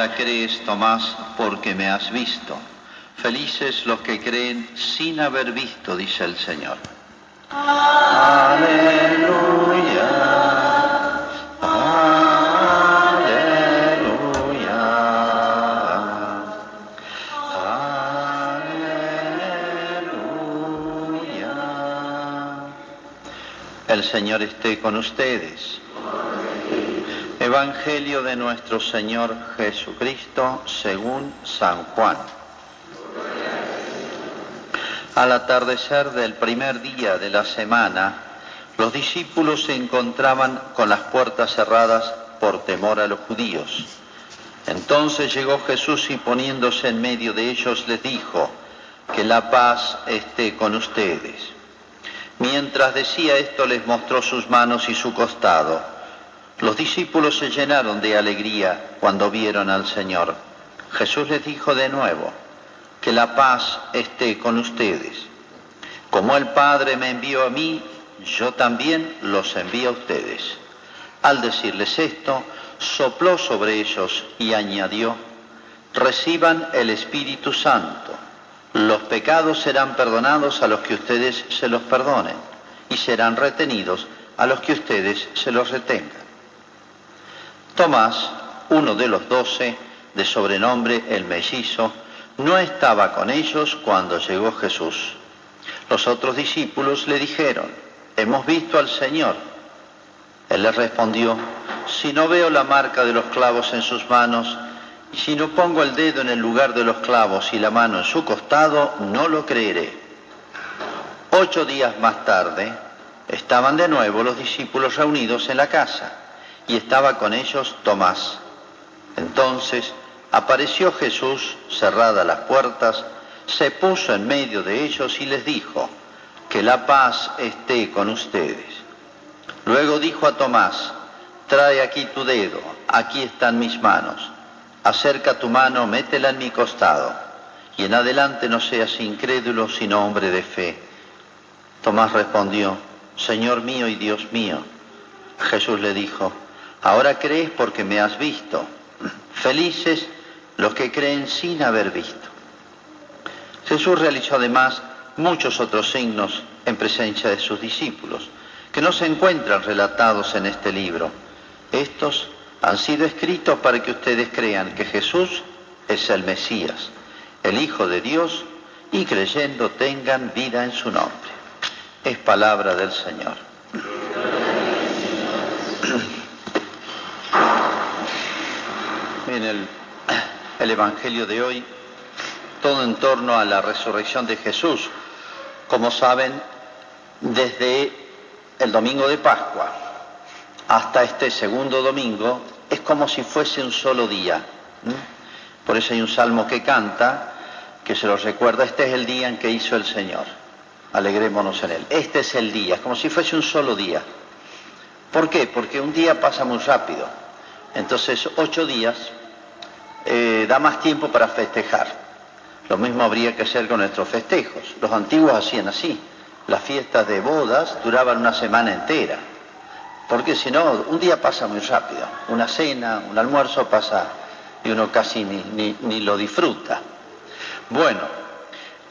Ahora crees, Tomás, porque me has visto. Felices los que creen sin haber visto, dice el Señor. Aleluya. Aleluya. Aleluya. El Señor esté con ustedes. Evangelio de nuestro Señor Jesucristo según San Juan. Al atardecer del primer día de la semana, los discípulos se encontraban con las puertas cerradas por temor a los judíos. Entonces llegó Jesús y poniéndose en medio de ellos les dijo, que la paz esté con ustedes. Mientras decía esto les mostró sus manos y su costado. Los discípulos se llenaron de alegría cuando vieron al Señor. Jesús les dijo de nuevo, que la paz esté con ustedes. Como el Padre me envió a mí, yo también los envío a ustedes. Al decirles esto, sopló sobre ellos y añadió, reciban el Espíritu Santo. Los pecados serán perdonados a los que ustedes se los perdonen y serán retenidos a los que ustedes se los retengan. Tomás, uno de los doce, de sobrenombre el mellizo, no estaba con ellos cuando llegó Jesús. Los otros discípulos le dijeron, hemos visto al Señor. Él les respondió, si no veo la marca de los clavos en sus manos, y si no pongo el dedo en el lugar de los clavos y la mano en su costado, no lo creeré. Ocho días más tarde, estaban de nuevo los discípulos reunidos en la casa, y estaba con ellos Tomás. Entonces apareció Jesús, cerradas las puertas, se puso en medio de ellos y les dijo, que la paz esté con ustedes. Luego dijo a Tomás, trae aquí tu dedo, aquí están mis manos, acerca tu mano, métela en mi costado, y en adelante no seas incrédulo, sino hombre de fe. Tomás respondió, Señor mío y Dios mío. Jesús le dijo, ahora crees porque me has visto. Felices los que creen sin haber visto. Jesús realizó además muchos otros signos en presencia de sus discípulos, que no se encuentran relatados en este libro. Estos han sido escritos para que ustedes crean que Jesús es el Mesías, el Hijo de Dios, y creyendo tengan vida en su nombre. Es palabra del Señor. En el, el Evangelio de hoy, todo en torno a la resurrección de Jesús, como saben, desde el domingo de Pascua hasta este segundo domingo, es como si fuese un solo día. Por eso hay un salmo que canta, que se los recuerda, este es el día en que hizo el Señor. Alegrémonos en él. Este es el día, como si fuese un solo día. ¿Por qué? Porque un día pasa muy rápido. Entonces, ocho días eh, da más tiempo para festejar. Lo mismo habría que hacer con nuestros festejos. Los antiguos hacían así. Las fiestas de bodas duraban una semana entera. Porque si no, un día pasa muy rápido. Una cena, un almuerzo pasa y uno casi ni, ni, lo disfruta. Bueno,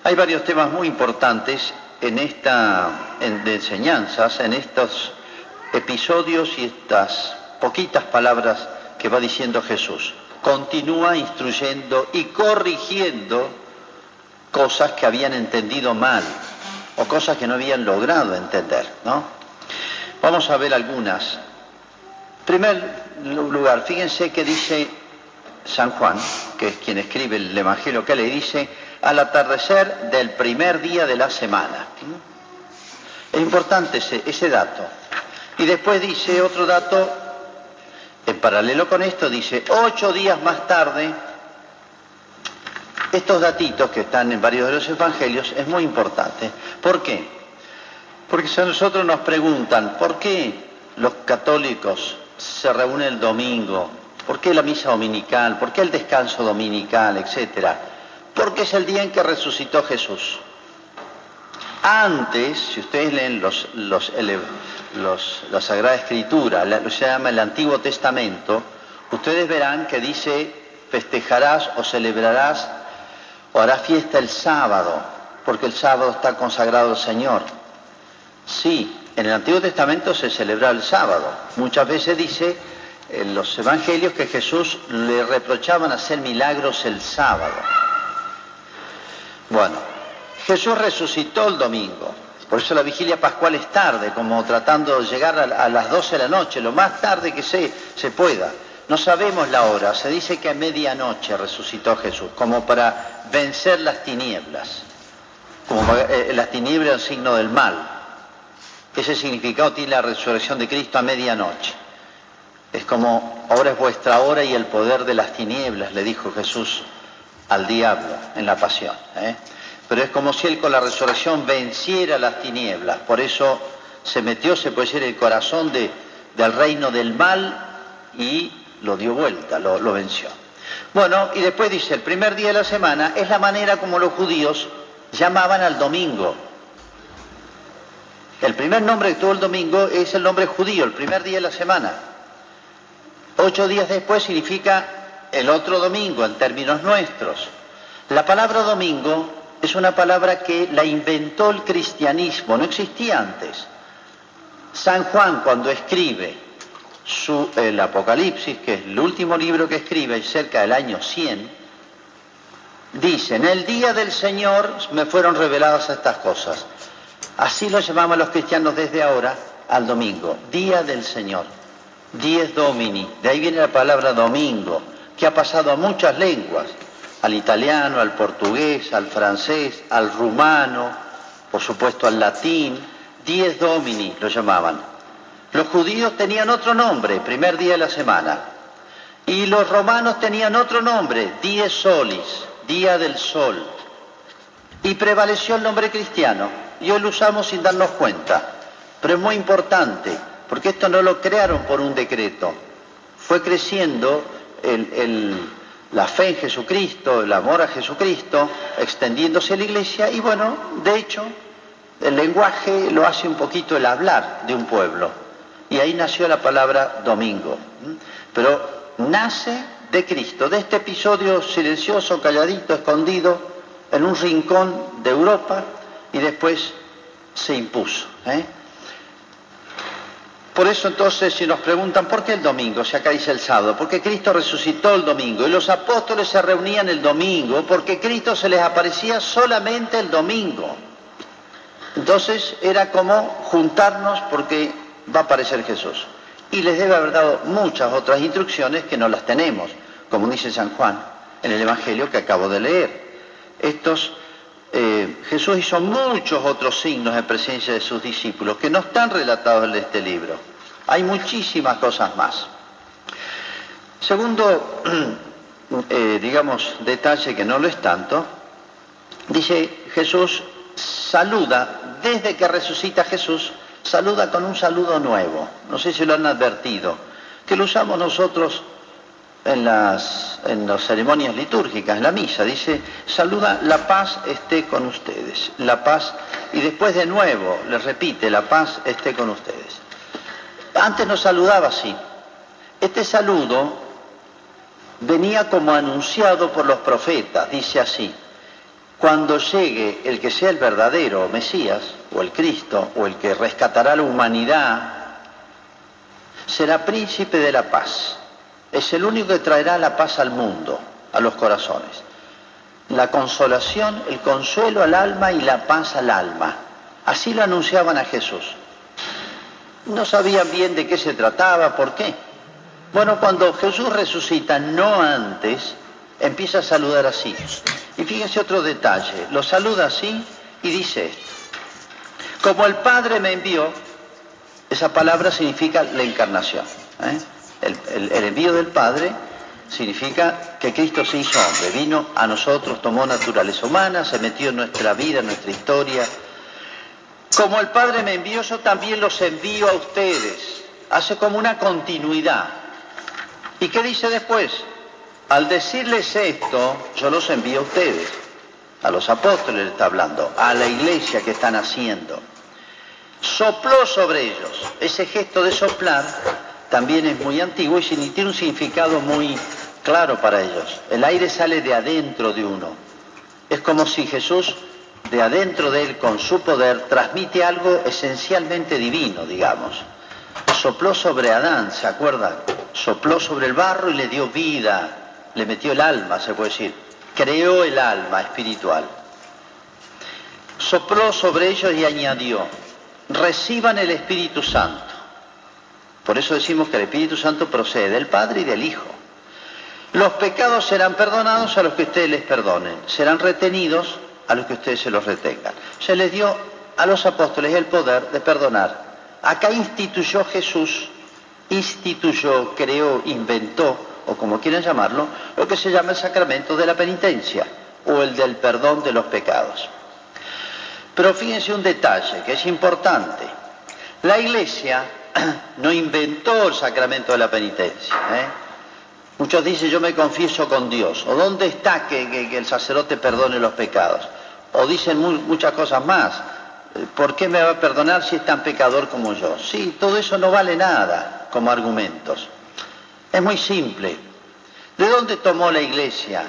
hay varios temas muy importantes en esta en, de enseñanzas, en estos episodios y estas poquitas palabras que va diciendo Jesús. Continúa instruyendo y corrigiendo cosas que habían entendido mal o cosas que no habían logrado entender, ¿no? Vamos a ver algunas. En primer lugar, fíjense que dice San Juan, que es quien escribe el Evangelio, que le dice al atardecer del primer día de la semana. Es importante ese dato. Y después dice otro dato, en paralelo con esto, dice ocho días más tarde, estos datitos que están en varios de los evangelios es muy importante. ¿Por qué? Porque si a nosotros nos preguntan, ¿por qué los católicos se reúnen el domingo? ¿Por qué la misa dominical? ¿Por qué el descanso dominical? Etcétera. Porque es el día en que resucitó Jesús. Antes, si ustedes leen los, los, los, la Sagrada Escritura, lo se llama el Antiguo Testamento, ustedes verán que dice festejarás o celebrarás o harás fiesta el sábado, porque el sábado está consagrado al Señor. Sí, en el Antiguo Testamento se celebra el sábado. Muchas veces dice en los evangelios que Jesús le reprochaban hacer milagros el sábado. Bueno, Jesús resucitó el domingo. Por eso la vigilia pascual es tarde, como tratando de llegar a, las 12 de la noche, lo más tarde que se, se pueda. No sabemos la hora, se dice que a medianoche resucitó Jesús, como para vencer las tinieblas, como eh, las tinieblas el signo del mal. Ese significado tiene la resurrección de Cristo a medianoche. Es como, ahora es vuestra hora y el poder de las tinieblas, le dijo Jesús al diablo en la pasión. ¿eh? Pero es como si él con la resurrección venciera las tinieblas. Por eso se metió, se puede decir, el corazón de, del reino del mal y lo dio vuelta, lo, venció. Bueno, y después dice, el primer día de la semana es la manera como los judíos llamaban al domingo. El primer nombre que tuvo el domingo es el nombre judío, el primer día de la semana. Ocho días después significa el otro domingo en términos nuestros. La palabra domingo es una palabra que la inventó el cristianismo, no existía antes. San Juan cuando escribe el Apocalipsis, que es el último libro que escribe, cerca del año 100, dice, en el día del Señor me fueron reveladas estas cosas. Así lo llamamos los cristianos desde ahora al domingo, día del Señor, dies domini, de ahí viene la palabra domingo, que ha pasado a muchas lenguas, al italiano, al portugués, al francés, al rumano, por supuesto al latín, dies domini lo llamaban. Los judíos tenían otro nombre, primer día de la semana. Y los romanos tenían otro nombre, dies solis, día del sol. Y prevaleció el nombre cristiano. Y hoy lo usamos sin darnos cuenta. Pero es muy importante, porque esto no lo crearon por un decreto. Fue creciendo la fe en Jesucristo, el amor a Jesucristo, extendiéndose a la iglesia. Y bueno, de hecho, el lenguaje lo hace un poquito el hablar de un pueblo. Y ahí nació la palabra domingo. Pero nace de Cristo, de este episodio silencioso, calladito, escondido, en un rincón de Europa y después se impuso. ¿eh? Por eso entonces si nos preguntan, ¿por qué el domingo? Si acá dice el sábado, porque Cristo resucitó el domingo y los apóstoles se reunían el domingo porque Cristo se les aparecía solamente el domingo. Entonces era como juntarnos porque va a aparecer Jesús. Y les debe haber dado muchas otras instrucciones que no las tenemos, como dice San Juan en el Evangelio que acabo de leer. Estos, eh, Jesús hizo muchos otros signos en presencia de sus discípulos que no están relatados en este libro. Hay muchísimas cosas más. Segundo, eh, digamos, detalle que no lo es tanto, dice Jesús saluda, desde que resucita Jesús, saluda con un saludo nuevo. No sé si lo han advertido, que lo usamos nosotros en las, en las ceremonias litúrgicas, en la misa. Dice, saluda, la paz esté con ustedes. La paz, y después de nuevo le repite, la paz esté con ustedes. Antes no saludaba así. Este saludo venía como anunciado por los profetas, dice así cuando llegue el que sea el verdadero Mesías, o el Cristo, o el que rescatará la humanidad, será príncipe de la paz. Es el único que traerá la paz al mundo, a los corazones. La consolación, el consuelo al alma y la paz al alma. Así lo anunciaban a Jesús. No sabían bien de qué se trataba, por qué. Bueno, cuando Jesús resucita, no antes, empieza a saludar así. Y fíjense otro detalle, lo saluda así y dice esto. Como el Padre me envió, esa palabra significa la encarnación. ¿eh? El, envío del Padre significa que Cristo se hizo hombre, vino a nosotros, tomó naturaleza humana, se metió en nuestra vida, en nuestra historia. Como el Padre me envió, yo también los envío a ustedes. Hace como una continuidad. ¿Y qué dice después? Al decirles esto, yo los envío a ustedes, a los apóstoles está hablando, a la iglesia que están haciendo. Sopló sobre ellos. Ese gesto de soplar también es muy antiguo y tiene un significado muy claro para ellos. El aire sale de adentro de uno. Es como si Jesús, de adentro de él, con su poder, transmite algo esencialmente divino, digamos. Sopló sobre Adán, ¿se acuerdan? Sopló sobre el barro y le dio vida, le metió el alma, se puede decir. Creó el alma espiritual. Sopló sobre ellos y añadió, reciban el Espíritu Santo. Por eso decimos que el Espíritu Santo procede del Padre y del Hijo. Los pecados serán perdonados a los que ustedes les perdonen, serán retenidos a los que ustedes se los retengan. Se les dio a los apóstoles el poder de perdonar. Acá instituyó Jesús, instituyó, creó, inventó, o como quieran llamarlo, lo que se llama el sacramento de la penitencia o el del perdón de los pecados. Pero fíjense un detalle que es importante. La Iglesia no inventó el sacramento de la penitencia. ¿eh? Muchos dicen yo me confieso con Dios. ¿O dónde está que, el sacerdote perdone los pecados? O dicen muchas cosas más. ¿Por qué me va a perdonar si es tan pecador como yo? Sí, todo eso no vale nada como argumentos. Es muy simple. ¿De dónde tomó la Iglesia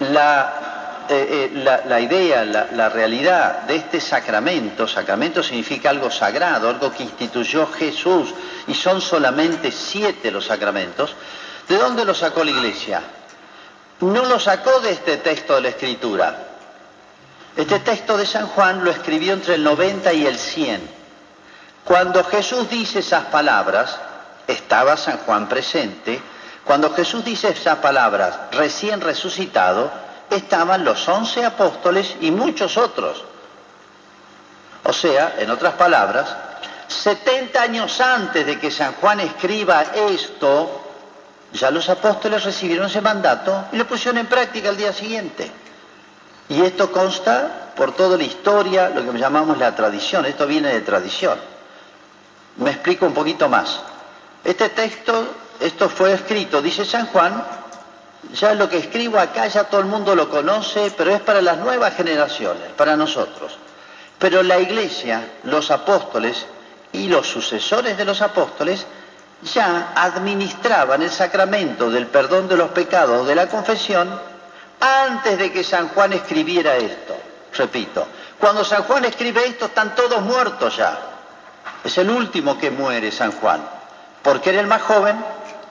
la, eh, eh, la, idea, la, la, realidad de este sacramento? Sacramento significa algo sagrado, algo que instituyó Jesús, y son solamente siete los sacramentos. ¿De dónde lo sacó la Iglesia? No lo sacó de este texto de la Escritura. Este texto de San Juan lo escribió entre el 90 y el 100. Cuando Jesús dice esas palabras, estaba San Juan presente, cuando Jesús dice esas palabras, recién resucitado, estaban los once apóstoles y muchos otros. O sea, en otras palabras, 70 años antes de que San Juan escriba esto, ya los apóstoles recibieron ese mandato y lo pusieron en práctica el día siguiente. Y esto consta por toda la historia, lo que llamamos la tradición, esto viene de tradición. Me explico un poquito más. Este texto, esto fue escrito, dice San Juan, ya lo que escribo acá ya todo el mundo lo conoce, pero es para las nuevas generaciones, para nosotros. Pero la iglesia, los apóstoles y los sucesores de los apóstoles ya administraban el sacramento del perdón de los pecados de la confesión antes de que San Juan escribiera esto. Repito, cuando San Juan escribe esto están todos muertos ya. Es el último que muere San Juan, porque era el más joven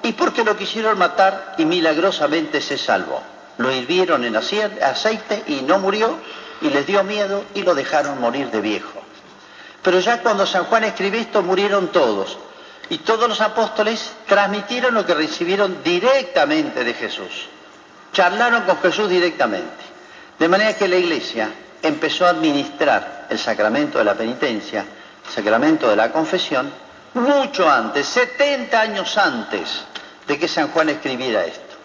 y porque lo quisieron matar y milagrosamente se salvó. Lo hirvieron en aceite y no murió y les dio miedo y lo dejaron morir de viejo. Pero ya cuando San Juan escribe esto murieron todos y todos los apóstoles transmitieron lo que recibieron directamente de Jesús. Charlaron con Jesús directamente. De manera que la iglesia empezó a administrar el sacramento de la penitencia, el sacramento de la confesión, mucho antes, 70 años antes de que San Juan escribiera esto.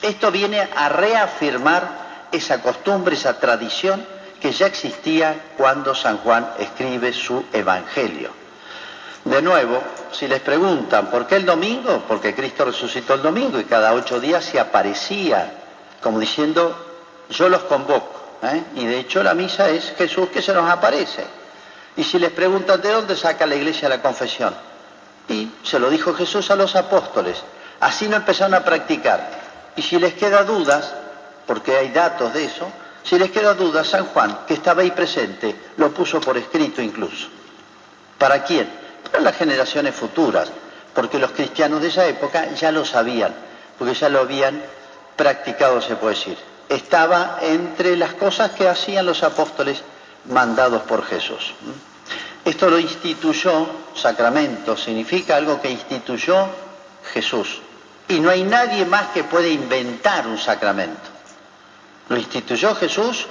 Esto viene a reafirmar esa costumbre, esa tradición que ya existía cuando San Juan escribe su Evangelio. De nuevo, si les preguntan, ¿por qué el domingo? Porque Cristo resucitó el domingo y cada ocho días se aparecía, como diciendo, yo los convoco. ¿eh? Y de hecho la misa es Jesús que se nos aparece. Y si les preguntan, ¿de dónde saca la iglesia la confesión? Y se lo dijo Jesús a los apóstoles. Así lo empezaron a practicar. Y si les queda dudas, porque hay datos de eso, si les queda dudas, San Juan, que estaba ahí presente, lo puso por escrito incluso. ¿Para quién? para las generaciones futuras, porque los cristianos de esa época ya lo sabían, porque ya lo habían practicado, se puede decir. Estaba entre las cosas que hacían los apóstoles mandados por Jesús. Esto lo instituyó, sacramento, significa algo que instituyó Jesús. Y no hay nadie más que pueda inventar un sacramento. Lo instituyó Jesús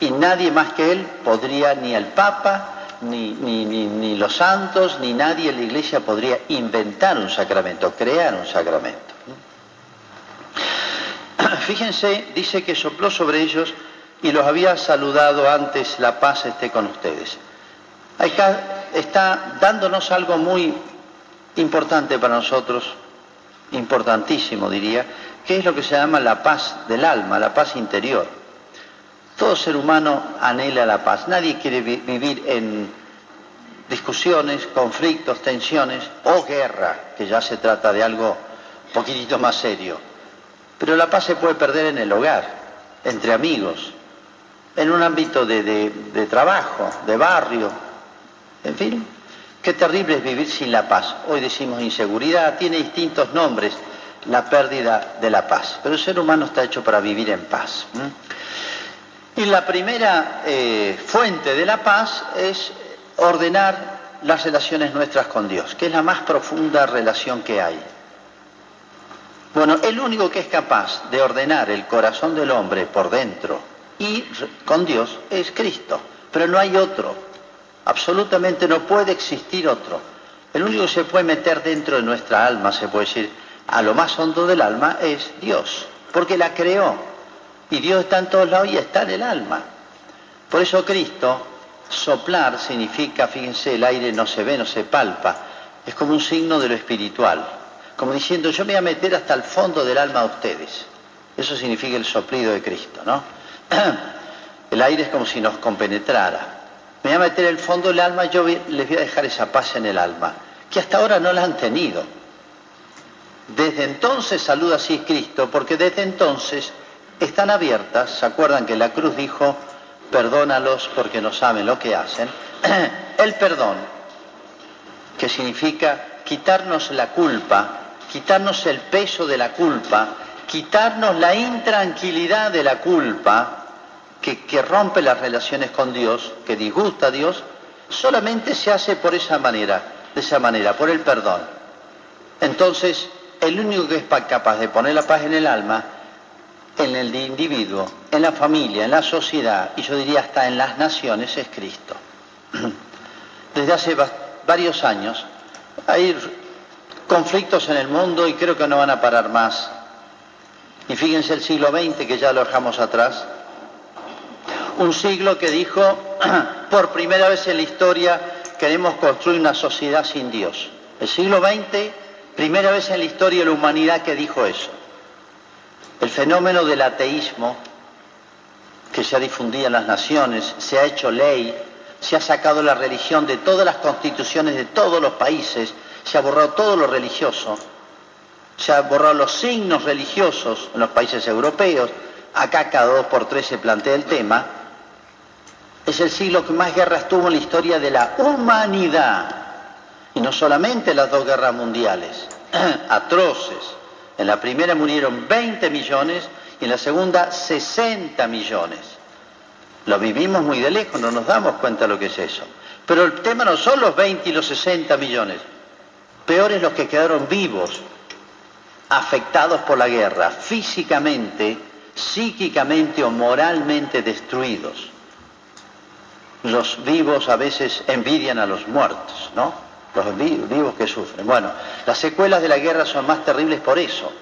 y nadie más que él podría, ni el Papa, ni, ni, ni, los santos, ni nadie en la iglesia podría inventar un sacramento, crear un sacramento. Fíjense, dice que sopló sobre ellos y los había saludado antes, la paz esté con ustedes. Acá está dándonos algo muy importante para nosotros, importantísimo diría, que es lo que se llama la paz del alma, la paz interior. Todo ser humano anhela la paz. Nadie quiere vivir en discusiones, conflictos, tensiones o guerra, que ya se trata de algo un poquitito más serio. Pero la paz se puede perder en el hogar, entre amigos, en un ámbito de, de trabajo, de barrio, en fin. Qué terrible es vivir sin la paz. Hoy decimos inseguridad, tiene distintos nombres la pérdida de la paz. Pero el ser humano está hecho para vivir en paz. Y la primera eh, fuente de la paz es ordenar las relaciones nuestras con Dios, que es la más profunda relación que hay. Bueno, el único que es capaz de ordenar el corazón del hombre por dentro y con Dios es Cristo, pero no hay otro. Absolutamente no puede existir otro. El único que se puede meter dentro de nuestra alma, se puede decir, a lo más hondo del alma es Dios, porque la creó. Y Dios está en todos lados y está en el alma. Por eso Cristo, soplar significa, fíjense, el aire no se ve, no se palpa, es como un signo de lo espiritual, como diciendo, yo me voy a meter hasta el fondo del alma a ustedes. Eso significa el soplido de Cristo, ¿no? El aire es como si nos compenetrara. Me voy a meter el fondo del alma, yo les voy a dejar esa paz en el alma, que hasta ahora no la han tenido. Desde entonces saluda así Cristo, porque desde entonces están abiertas, ¿se acuerdan que la cruz dijo, perdónalos porque no saben lo que hacen? El perdón, que significa quitarnos la culpa, quitarnos el peso de la culpa, quitarnos la intranquilidad de la culpa, que, rompe las relaciones con Dios, que disgusta a Dios, solamente se hace por esa manera, de esa manera, por el perdón. Entonces, el único que es capaz de poner la paz en el alma, en el individuo, en la familia, en la sociedad y yo diría hasta en las naciones es Cristo. Desde hace varios años hay conflictos en el mundo y creo que no van a parar más. Y fíjense el siglo XX que ya lo dejamos atrás. Un siglo que dijo, por primera vez en la historia queremos construir una sociedad sin Dios. El siglo XX Primera vez en la historia de la humanidad que dijo eso. El fenómeno del ateísmo que se ha difundido en las naciones, se ha hecho ley, se ha sacado la religión de todas las constituciones de todos los países, se ha borrado todo lo religioso, se ha borrado los signos religiosos en los países europeos, acá cada dos por tres se plantea el tema, es el siglo que más guerras tuvo en la historia de la humanidad. Y no solamente las dos guerras mundiales, atroces. En la primera murieron 20 millones y en la segunda 60 millones. Lo vivimos muy de lejos, no nos damos cuenta de lo que es eso. Pero el tema no son los 20 y los 60 millones. Peores los que quedaron vivos, afectados por la guerra, físicamente, psíquicamente o moralmente destruidos. Los vivos a veces envidian a los muertos, ¿no? los vivos que sufren. Bueno, las secuelas de la guerra son más terribles por eso.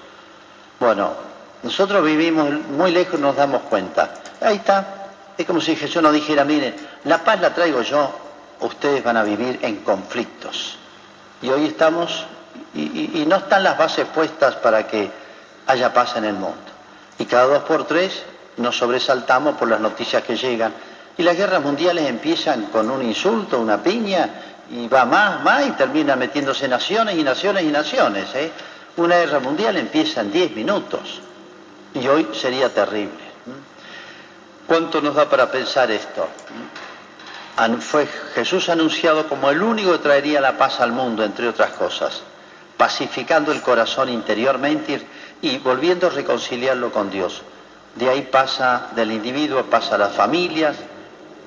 Bueno, nosotros vivimos muy lejos y nos damos cuenta. Ahí está. Es como si Jesús nos dijera, miren, la paz la traigo yo, ustedes van a vivir en conflictos. Y hoy estamos, y, y no están las bases puestas para que haya paz en el mundo. Y cada dos por tres nos sobresaltamos por las noticias que llegan. Y las guerras mundiales empiezan con un insulto, una piña, y va más, más y termina metiéndose naciones y naciones y naciones. ¿eh? Una guerra mundial empieza en 10 minutos y hoy sería terrible. ¿Cuánto nos da para pensar esto? Fue Jesús anunciado como el único que traería la paz al mundo, entre otras cosas, pacificando el corazón interiormente y volviendo a reconciliarlo con Dios. De ahí pasa del individuo, pasa a las familias,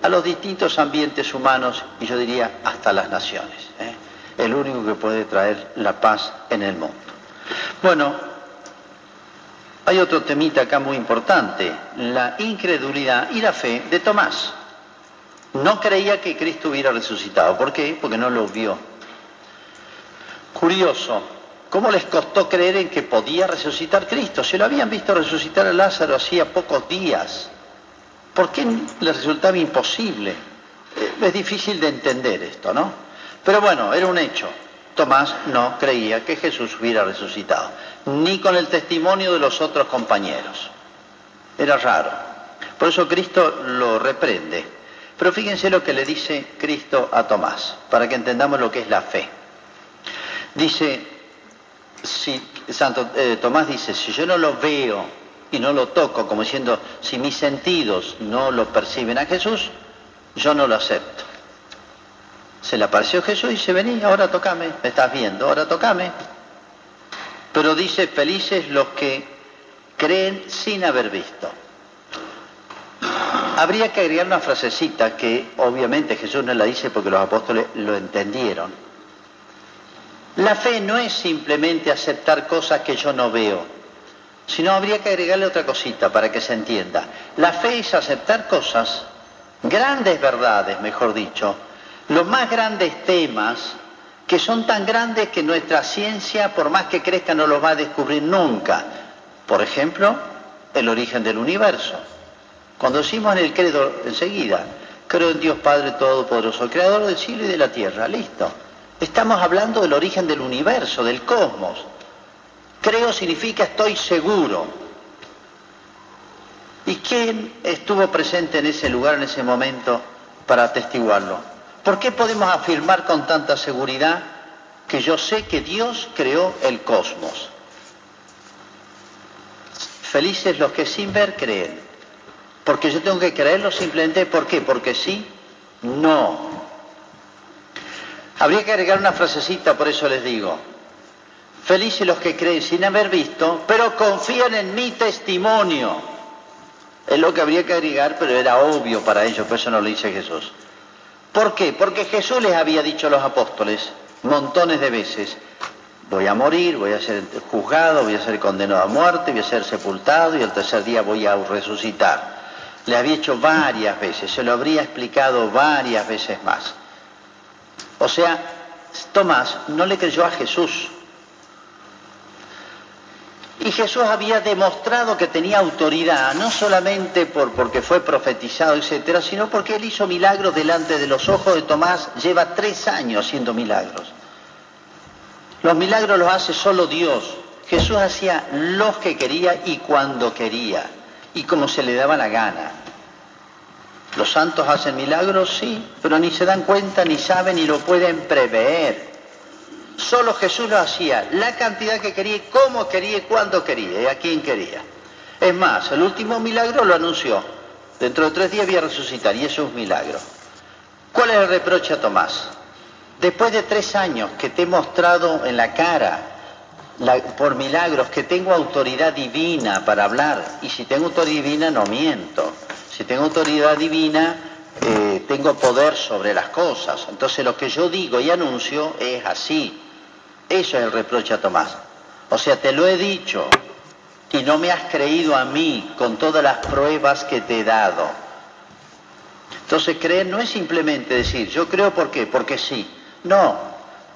a los distintos ambientes humanos y yo diría hasta las naciones. ¿eh? El único que puede traer la paz en el mundo. Bueno, hay otro temita acá muy importante, la incredulidad y la fe de Tomás. No creía que Cristo hubiera resucitado. ¿Por qué? Porque no lo vio. Curioso, ¿cómo les costó creer en que podía resucitar Cristo? Se lo habían visto resucitar a Lázaro hacía pocos días. ¿Por qué les resultaba imposible? Eh, es difícil de entender esto, ¿no? Pero bueno, era un hecho. Tomás no creía que Jesús hubiera resucitado, ni con el testimonio de los otros compañeros. Era raro. Por eso Cristo lo reprende. Pero fíjense lo que le dice Cristo a Tomás, para que entendamos lo que es la fe. Dice, si Santo eh, Tomás dice, si yo no lo veo y no lo toco, como diciendo, si mis sentidos no lo perciben a Jesús, yo no lo acepto. Se le apareció Jesús y dice, vení, ahora tocame, me estás viendo, ahora tocame. Pero dice, felices los que creen sin haber visto. Habría que agregar una frasecita que obviamente Jesús no la dice porque los apóstoles lo entendieron. La fe no es simplemente aceptar cosas que yo no veo, sino habría que agregarle otra cosita para que se entienda. La fe es aceptar cosas, grandes verdades, mejor dicho, los más grandes temas que son tan grandes que nuestra ciencia, por más que crezca, no los va a descubrir nunca. Por ejemplo, el origen del universo. Cuando decimos en el credo enseguida, creo en Dios Padre Todopoderoso, creador del cielo y de la tierra, listo. Estamos hablando del origen del universo, del cosmos. Creo significa estoy seguro. ¿Y quién estuvo presente en ese lugar, en ese momento, para atestiguarlo? ¿Por qué podemos afirmar con tanta seguridad que yo sé que Dios creó el cosmos? Felices los que sin ver creen. Porque yo tengo que creerlo simplemente, ¿por qué? Porque sí, no. Habría que agregar una frasecita, por eso les digo. Felices los que creen sin haber visto, pero confían en mi testimonio. Es lo que habría que agregar, pero era obvio para ellos, por eso no lo dice Jesús. ¿Por qué? Porque Jesús les había dicho a los apóstoles montones de veces, voy a morir, voy a ser juzgado, voy a ser condenado a muerte, voy a ser sepultado y el tercer día voy a resucitar le había hecho varias veces, se lo habría explicado varias veces más. O sea, Tomás no le creyó a Jesús. Y Jesús había demostrado que tenía autoridad, no solamente por, porque fue profetizado, etcétera, sino porque él hizo milagros delante de los ojos de Tomás, lleva tres años haciendo milagros. Los milagros los hace solo Dios. Jesús hacía los que quería y cuando quería y como se le daba la gana. Los santos hacen milagros, sí, pero ni se dan cuenta, ni saben, ni lo pueden prever. Solo Jesús lo hacía, la cantidad que quería, cómo quería cuándo quería y a quién quería. Es más, el último milagro lo anunció. Dentro de tres días voy a resucitar y eso es un milagro. ¿Cuál es el reproche a Tomás? Después de tres años que te he mostrado en la cara por milagros que tengo autoridad divina para hablar. Y si tengo autoridad divina no miento. Si tengo autoridad divina eh, tengo poder sobre las cosas. Entonces lo que yo digo y anuncio es así. Eso es el reproche a Tomás. O sea, te lo he dicho y no me has creído a mí con todas las pruebas que te he dado. Entonces creer no es simplemente decir, yo creo por qué, porque sí. No,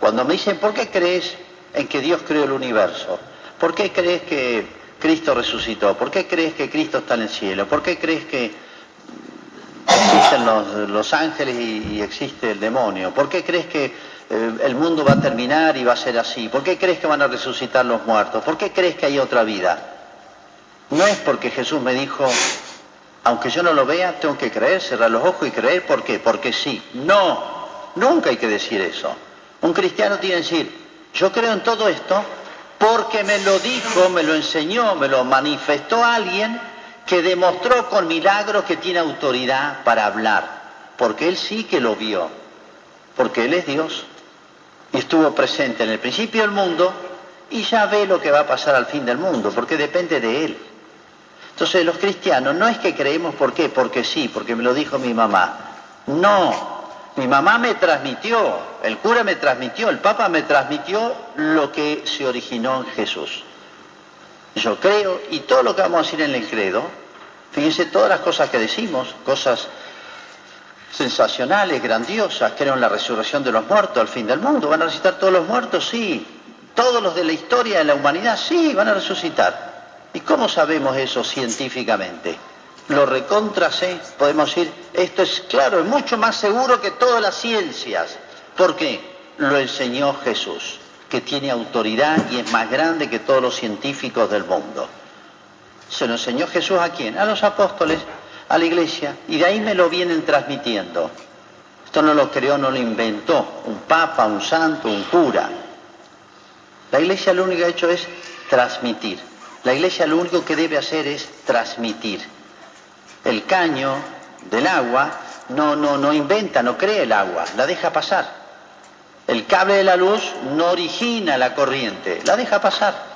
cuando me dicen, ¿por qué crees? en que Dios creó el universo? ¿Por qué crees que Cristo resucitó? ¿Por qué crees que Cristo está en el cielo? ¿Por qué crees que existen los, ángeles y, existe el demonio? ¿Por qué crees que eh, el mundo va a terminar y va a ser así? ¿Por qué crees que van a resucitar los muertos? ¿Por qué crees que hay otra vida? No es porque Jesús me dijo, aunque yo no lo vea, tengo que creer, cerrar los ojos y creer. ¿Por qué? Porque sí. No, nunca hay que decir eso. Un cristiano tiene que decir, yo creo en todo esto porque me lo dijo, me lo enseñó, me lo manifestó alguien que demostró con milagros que tiene autoridad para hablar, porque él sí que lo vio, porque él es Dios estuvo presente en el principio del mundo y ya ve lo que va a pasar al fin del mundo, porque depende de él. Entonces los cristianos no es que creemos por qué, porque sí, porque me lo dijo mi mamá. No, mi mamá me transmitió, el cura me transmitió, el papa me transmitió lo que se originó en Jesús. Yo creo, y todo lo que vamos a decir en el credo, fíjense todas las cosas que decimos, cosas sensacionales, grandiosas, creo en la resurrección de los muertos al fin del mundo, ¿van a resucitar todos los muertos? Sí. ¿Todos los de la historia de la humanidad? Sí, van a resucitar. ¿Y cómo sabemos eso científicamente? lo recontra podemos decir, esto es claro, es mucho más seguro que todas las ciencias. ¿Por qué? Lo enseñó Jesús, que tiene autoridad y es más grande que todos los científicos del mundo. Se lo enseñó Jesús a quién? A los apóstoles, a la iglesia, y de ahí me lo vienen transmitiendo. Esto no lo creó, no lo inventó un papa, un santo, un cura. La iglesia lo único que ha hecho es transmitir. La iglesia lo único que debe hacer es transmitir. El caño del agua no, no, no inventa, no crea el agua, la deja pasar. El cable de la luz no origina la corriente, la deja pasar.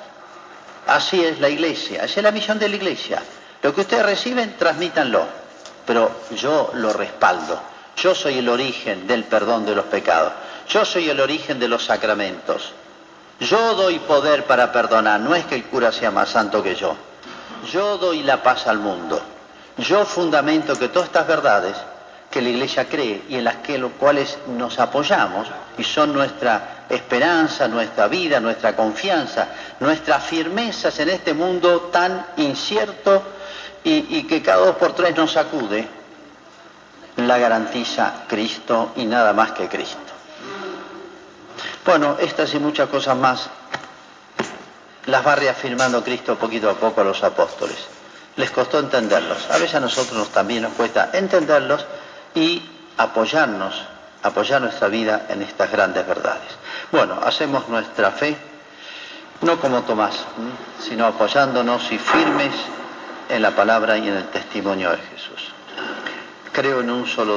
Así es la iglesia, esa es la misión de la iglesia. Lo que ustedes reciben, transmítanlo, pero yo lo respaldo. Yo soy el origen del perdón de los pecados. Yo soy el origen de los sacramentos. Yo doy poder para perdonar, no es que el cura sea más santo que yo. Yo doy la paz al mundo. Yo fundamento que todas estas verdades que la Iglesia cree y en las que los cuales nos apoyamos y son nuestra esperanza, nuestra vida, nuestra confianza, nuestras firmezas en este mundo tan incierto y, que cada dos por tres nos sacude, la garantiza Cristo y nada más que Cristo. Bueno, estas y muchas cosas más las va reafirmando Cristo poquito a poco a los apóstoles. Les costó entenderlos. A veces a nosotros también nos cuesta entenderlos y apoyarnos, apoyar nuestra vida en estas grandes verdades. Bueno, hacemos nuestra fe, no como Tomás, sino apoyándonos y firmes en la palabra y en el testimonio de Jesús. Creo en un solo Dios.